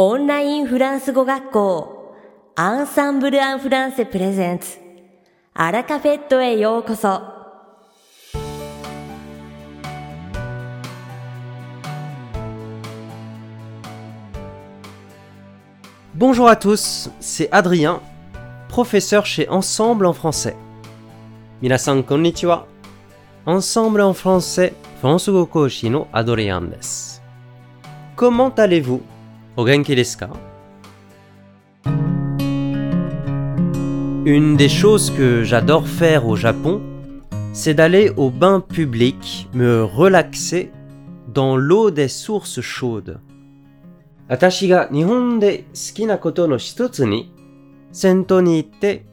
オンラインフランス語学校アンサンブル・アン・フランセプレゼンツアラカフェットへようこそ Bonjour à tous, c'est Adrien, professeur chez Ensemble en français. Minasan konnichiwa. Ensemble en français, François Koshi no Adrien desu. Comment allez-vous O genki desu ka Une des choses que j'adore faire au Japon, c'est d'aller au bain public, me relaxer dans l'eau des sources chaudes. 私が日本で好きなことの一つに、銭湯に行って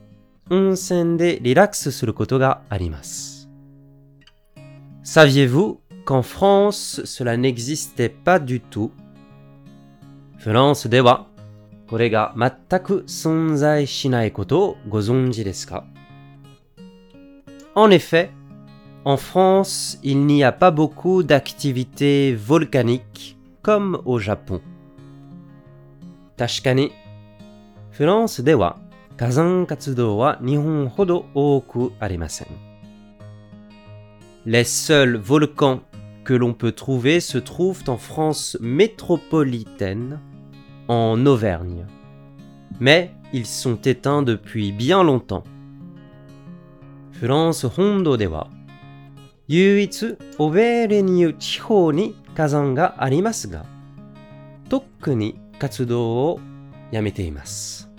温泉でリラックスすることがあります。Saviez-vous qu'en France, cela n'existait pas du tout フランスでは、これが全く存在しないことをご存知ですか En effet, en France, il n'y a pas beaucoup d'activités volcaniques comme au Japon. 確かに、フランスでは火山活動は日本ほど多くありません。Les seuls volcans que l'on peut trouver se trouvent en France métropolitaine, en Auvergne. Mais ils sont éteints depuis bien longtemps. フランス本土では唯一オベーレニュ地方に火山がありますが、とっくに活動をやめています。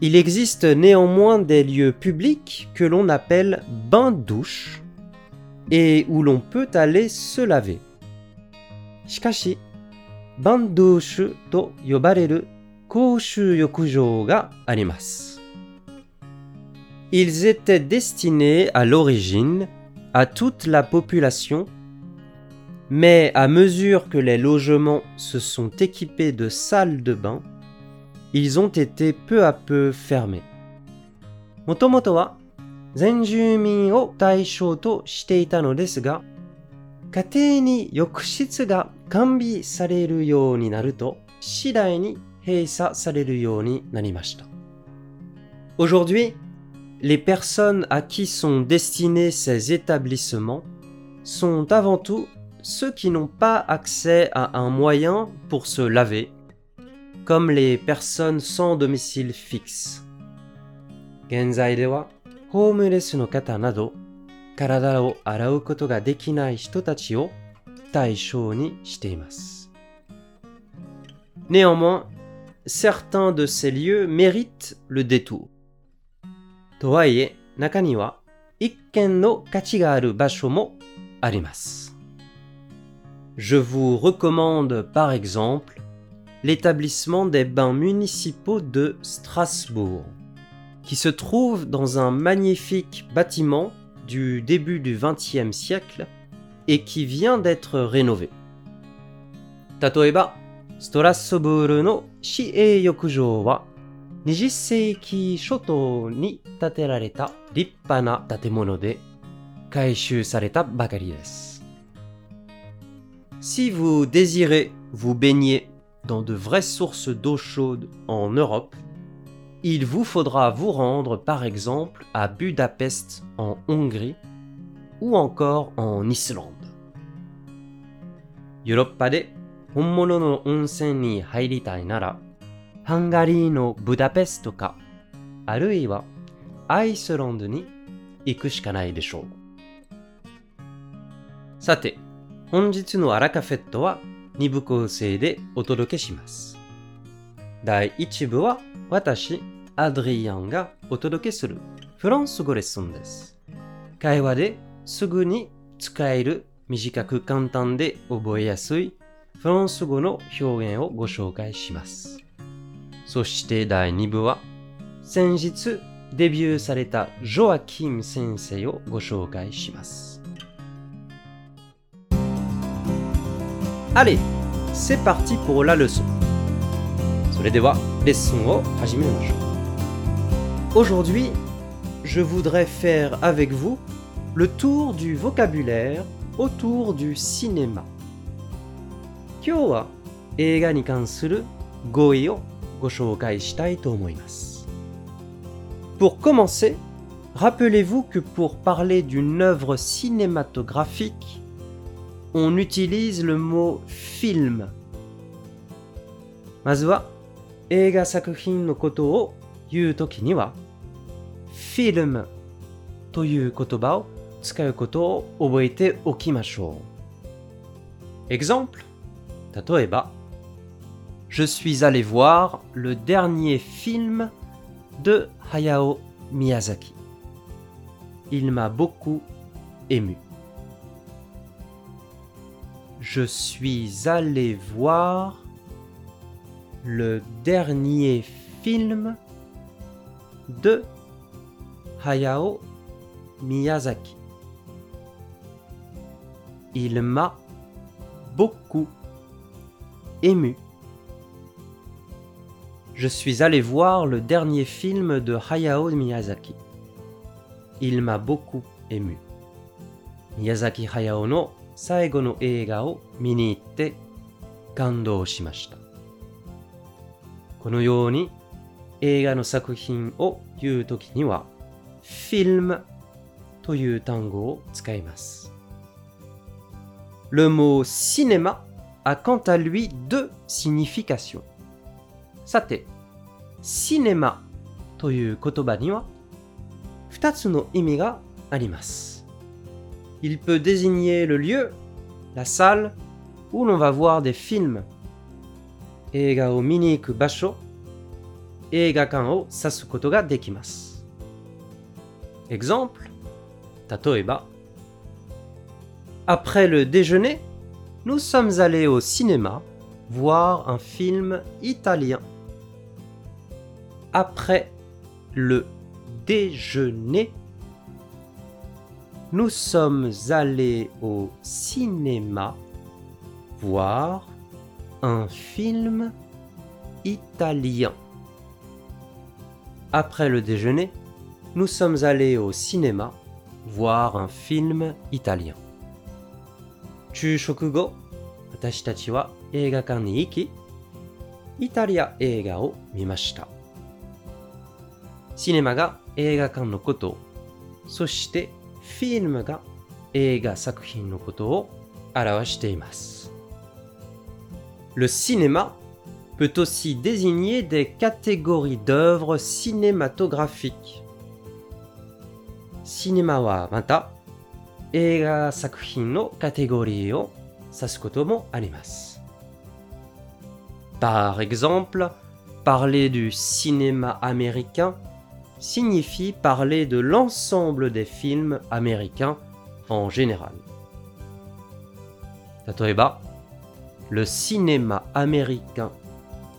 Il existe néanmoins des lieux publics que l'on appelle bains-douches et où l'on peut aller se laver. しかし、 バンドゥーシュと呼ばれる公衆浴場があります。Ils étaient destinés à l'origine à toute la population, mais à mesure que les logements se sont équipés de salles de bain, ils ont été peu à peu fermés. もともとは全住民を対象としていたのですが、 家庭に浴室が完備されるようになると、次第に閉鎖されるようになりました。Aujourd'hui, les personnes à qui sont destinés ces établissements sont avant tout ceux qui n'ont pas accès à un moyen pour se laver, comme les personnes sans domicile fixe. 現在では、ホームレスの方など、 体を洗うことができない人たちを対象にしています。Néanmoins, certains de ces lieux méritent le détour. とはいえ、中には一見の価値がある場所もあります。Je vous recommande par exemple l'établissement des bains municipaux de Strasbourg, qui se trouve dans un magnifique bâtiment du début du XXe siècle et qui vient d'être rénové. 例えば、ストラスブールの市営浴場は20世紀初頭に建てられた立派な建物で改修されたばかりです。Si vous désirez vous baigner dans de vraies sources d'eau chaude en Europe, il vous faudra vous rendre par exemple à Budapest en Hongrie ou encore en Islande. ヨーロッパで本物の温泉に入りたいなら、ハンガリーのブダペストか、あるいはアイスランドに行くしかないでしょう。さて、本日のアラカフェットは2部構成でお届けします。 第1部は私、アドリアンがお届けするフランス語レッスンです。会話ですぐに使える短く簡単で覚えやすいフランス語の表現をご紹介します。そして第2部は先日デビューされたジョアキム先生をご紹介します。Allez, c'est parti pour la leçon. それではレッスンを始めましょう。Aujourd'hui, je voudrais faire avec vous le tour du vocabulaire autour du cinéma. 今日は映画に関する 語彙をご紹介したいと思います。Pour commencer, rappelez-vous que pour parler d'une œuvre cinématographique, on utilise le mot film. まずは 映画作品のことを言うときには、film という言葉を使うことを覚えておきましょう。Exemple 例えば、Je suis allé voir le dernier film de Hayao Miyazaki. Il m'a beaucoup ému. Je suis allé voir le dernier film de Hayao Miyazaki. Il m'a beaucoup ému. Je suis allé voir le dernier film de Hayao Miyazaki. Il m'a beaucoup ému. Miyazaki Hayao no Saigo no Eiga Kando shimashita. このように映画の作品を言うときには、フィルムという単語を使います。Le mot cinéma a quant à lui deux significations. さて、シネマという言葉には二つの意味があります。Il peut désigner le lieu, la salle où l'on va voir des films. 映画を見に行く場所、映画館を指すことができます。Exemple 例えば Après le déjeuner, nous sommes allés au cinéma voir un film italien. Après le déjeuner, nous sommes allés au cinéma voir un film italien. Après le déjeuner, nous sommes allés au cinéma voir un film italien. Chushokugo, watashi tachi wa eigakan ni Italia eiga o mimashita. Cinéma ga eigakan no koto, soshite film ga eiga sakuhin no koto o arawashite imasu. Le cinéma peut aussi désigner des catégories d'œuvres cinématographiques. Cinéma wa. Par exemple, parler du cinéma américain signifie parler de l'ensemble des films américains en général. Tatoeba le cinéma américain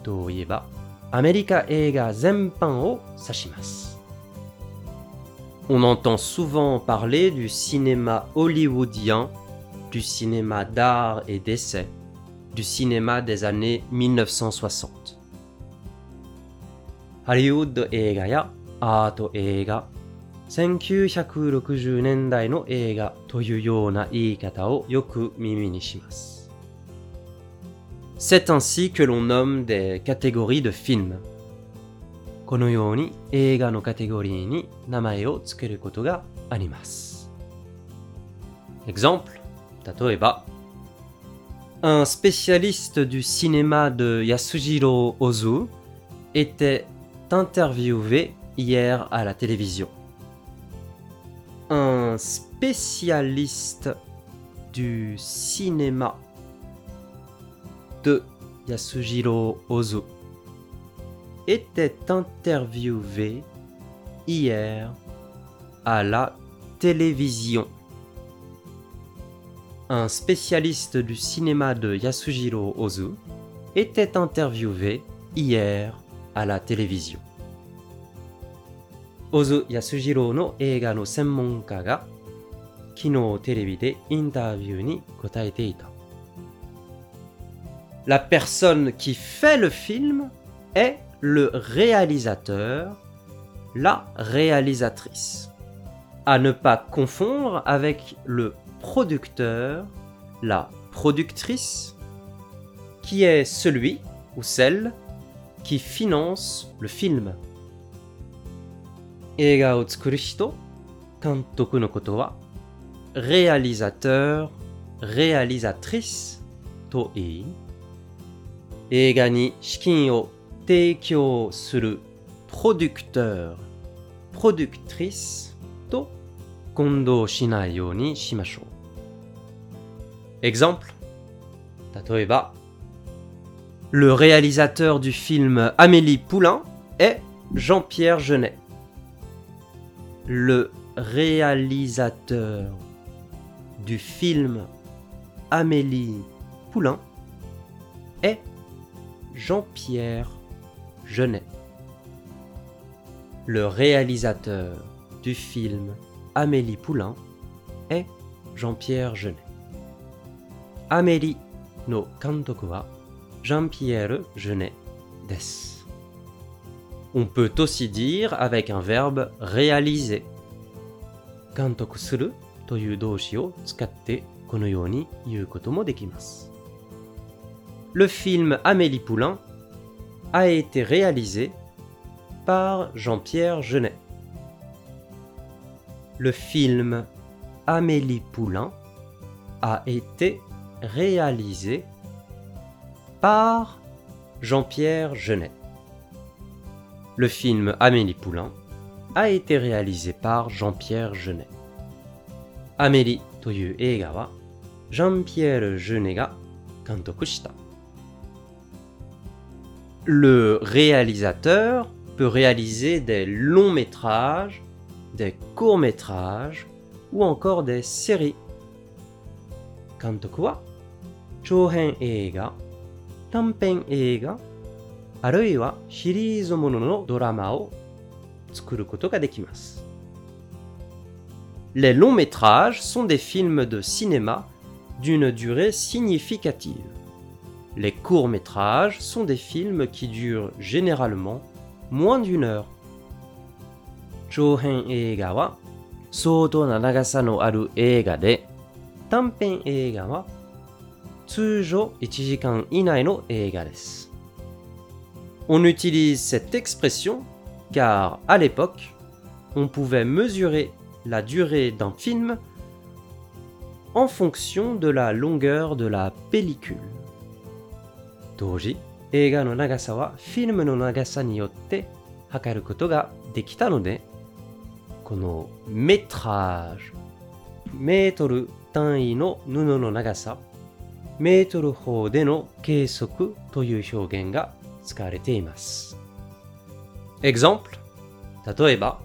といえば、アメリカ映画全般を指します。On entend souvent parler du cinéma hollywoodien, du cinéma d'art et d'essai, du cinéma des années 1960. ハリウッド映画やアート映画、1960年代の映画というような言い方をよく耳にします。 C'est ainsi que l'on nomme des catégories de films. このように映画のカテゴリーに名前を付けることがあります。Exemple 例えば Un spécialiste du cinéma de Yasujiro Ozu était interviewé hier à la télévision. Un spécialiste du cinéma de Yasujiro Ozu était interviewé hier à la télévision. Un spécialiste du cinéma de Yasujiro Ozu était interviewé hier à la télévision. Ozu Yasujiro の映画の専門家が昨日テレビでインタビューに答えていた。 La personne qui fait le film est le réalisateur, la réalisatrice. À ne pas confondre avec le producteur, la productrice, qui est celui ou celle qui finance le film. 映画を作る人、監督のことは、réalisateur, réalisatrice と言い、 映画に資金を提供する producteur, productrice と混同しないようにしましょう。Exemple 例えば、le réalisateur du film Amélie Poulain est Jean-Pierre Genet. Le réalisateur du film Amélie Poulain est Jean-Pierre Jeunet, le réalisateur du film Amélie Poulain est Jean-Pierre Jeunet. Amélie no kantoku wa Jean-Pierre Jeunet des. On peut aussi dire avec un verbe réaliser. Kantoku suru toyu tsukatte kono Le film Amélie Poulain a été réalisé par Jean-Pierre Genet. Le film Amélie Poulain a été réalisé par Jean-Pierre Genet. Le film Amélie Poulain a été réalisé par Jean-Pierre Genet. Amélie という映画はジャンピエール・ジュネが監督した。 le réalisateur peut réaliser des longs métrages, des courts métrages ou encore des séries. Les longs métrages sont des films de cinéma d'une durée significative. Les courts-métrages sont des films qui durent généralement moins d'une heure. On utilise cette expression car à l'époque, on pouvait mesurer la durée d'un film en fonction de la longueur de la pellicule. 当時、映画の長さはフィルムの長さによって測ることができたので、このメトラージ、メートル単位の布の長さ、メートル法での計測という表現が使われています。Exemple 例えば、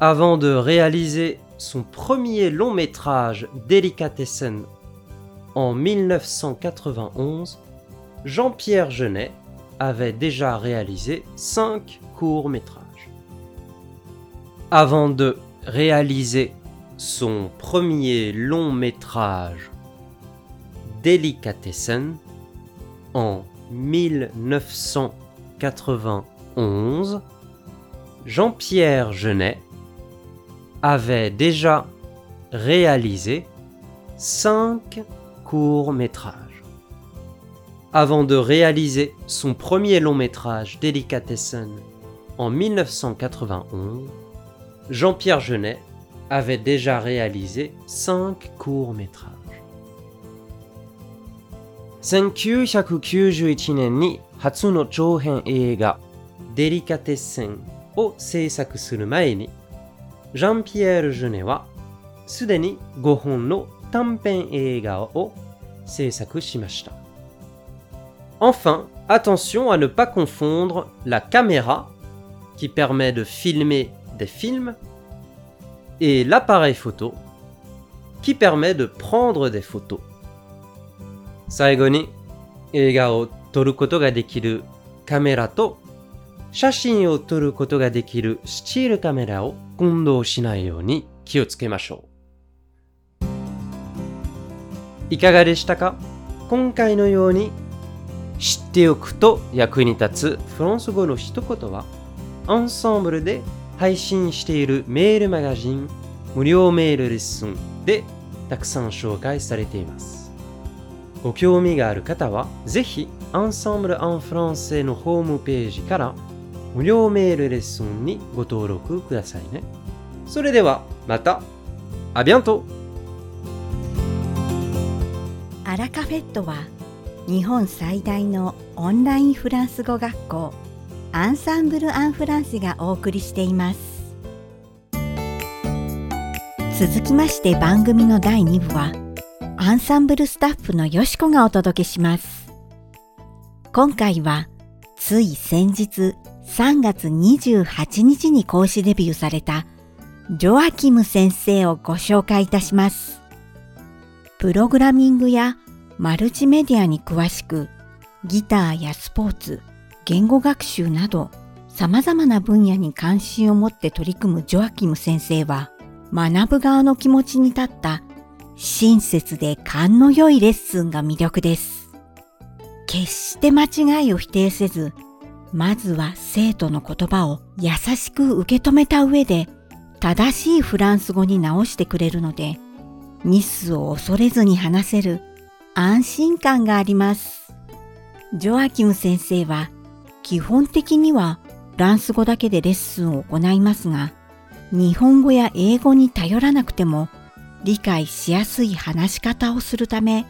avant de réaliser son premier long métrage Délicatessen en 1991, Jean-Pierre Genet avait déjà réalisé cinq courts métrages. Avant de réaliser son premier long métrage Délicatessen en 1991, Jean-Pierre Genet avait déjà réalisé cinq courts-métrages Avant de réaliser son premier long métrage Délicatessen en 1991, Jean-Pierre Genet avait déjà réalisé cinq courts-métrages. 1991年に初の長編映画デリカテッセンを制作する前にジャンピエール・ジュネはすでに5本の短編映画を制作しました。 Enfin, attention à ne pas confondre la caméra qui permet de filmer des films et l'appareil photo qui permet de prendre des photos. 最後に映画を撮ることができるカメラと写真を撮ることができるスチールカメラを混同しないように気をつけましょう。いかがでしたか今回のように 知っておくと役に立つフランス語の一言はアンサンブルで配信しているメールマガジン無料メールレッスンでたくさん紹介されています。ご興味がある方はぜひアンサンブル・アン・フランセのホームページから無料メールレッスンにご登録くださいね。それではまた、アビアントアラカフェットは日本最大のオンラインフランス語学校アンサンブル・アン・フランセがお送りしています。続きまして番組の第2部はアンサンブルスタッフのよしこがお届けします。今回はつい先日3月28日に講師デビューされたジョアキム先生をご紹介いたします。プログラミングやマルチメディアに詳しく、ギターやスポーツ、言語学習など様々な分野に関心を持って取り組むジョアキム先生は、学ぶ側の気持ちに立った親切で勘の良いレッスンが魅力です。決して間違いを否定せず、まずは生徒の言葉を優しく受け止めた上で、正しいフランス語に直してくれるので、ミスを恐れずに話せる安心感があります。ジョアキム先生は基本的にはフランス語だけでレッスンを行いますが、日本語や英語に頼らなくても理解しやすい話し方をするため、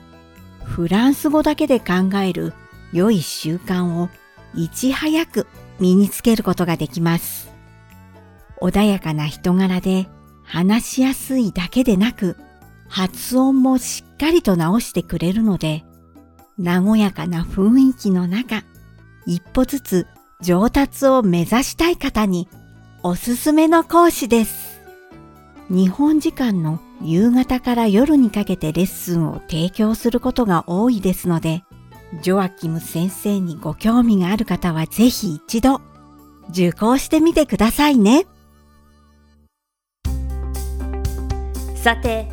フランス語だけで考える良い習慣をいち早く身につけることができます。穏やかな人柄で話しやすいだけでなく、発音もしっかりと直してくれるので、和やかな雰囲気の中、一歩ずつ上達を目指したい方におすすめの講師です。日本時間の夕方から夜にかけてレッスンを提供することが多いですので、ジョアキム先生にご興味がある方はぜひ一度受講してみてくださいね。さて、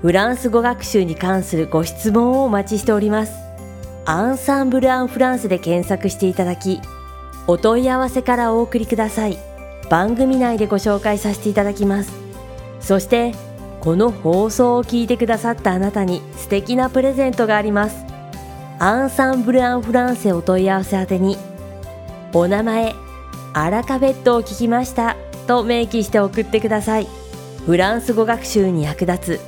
フランス語学習に関するご質問をお待ちしております。アンサンブル・アン・フランスで検索していただき、お問い合わせからお送りください。番組内でご紹介させていただきます。そして、この放送を聞いてくださったあなたに素敵なプレゼントがあります。アンサンブル・アン・フランセお問い合わせ宛てに、お名前、アラカフェットを聞きましたと明記して送ってください。フランス語学習に役立つ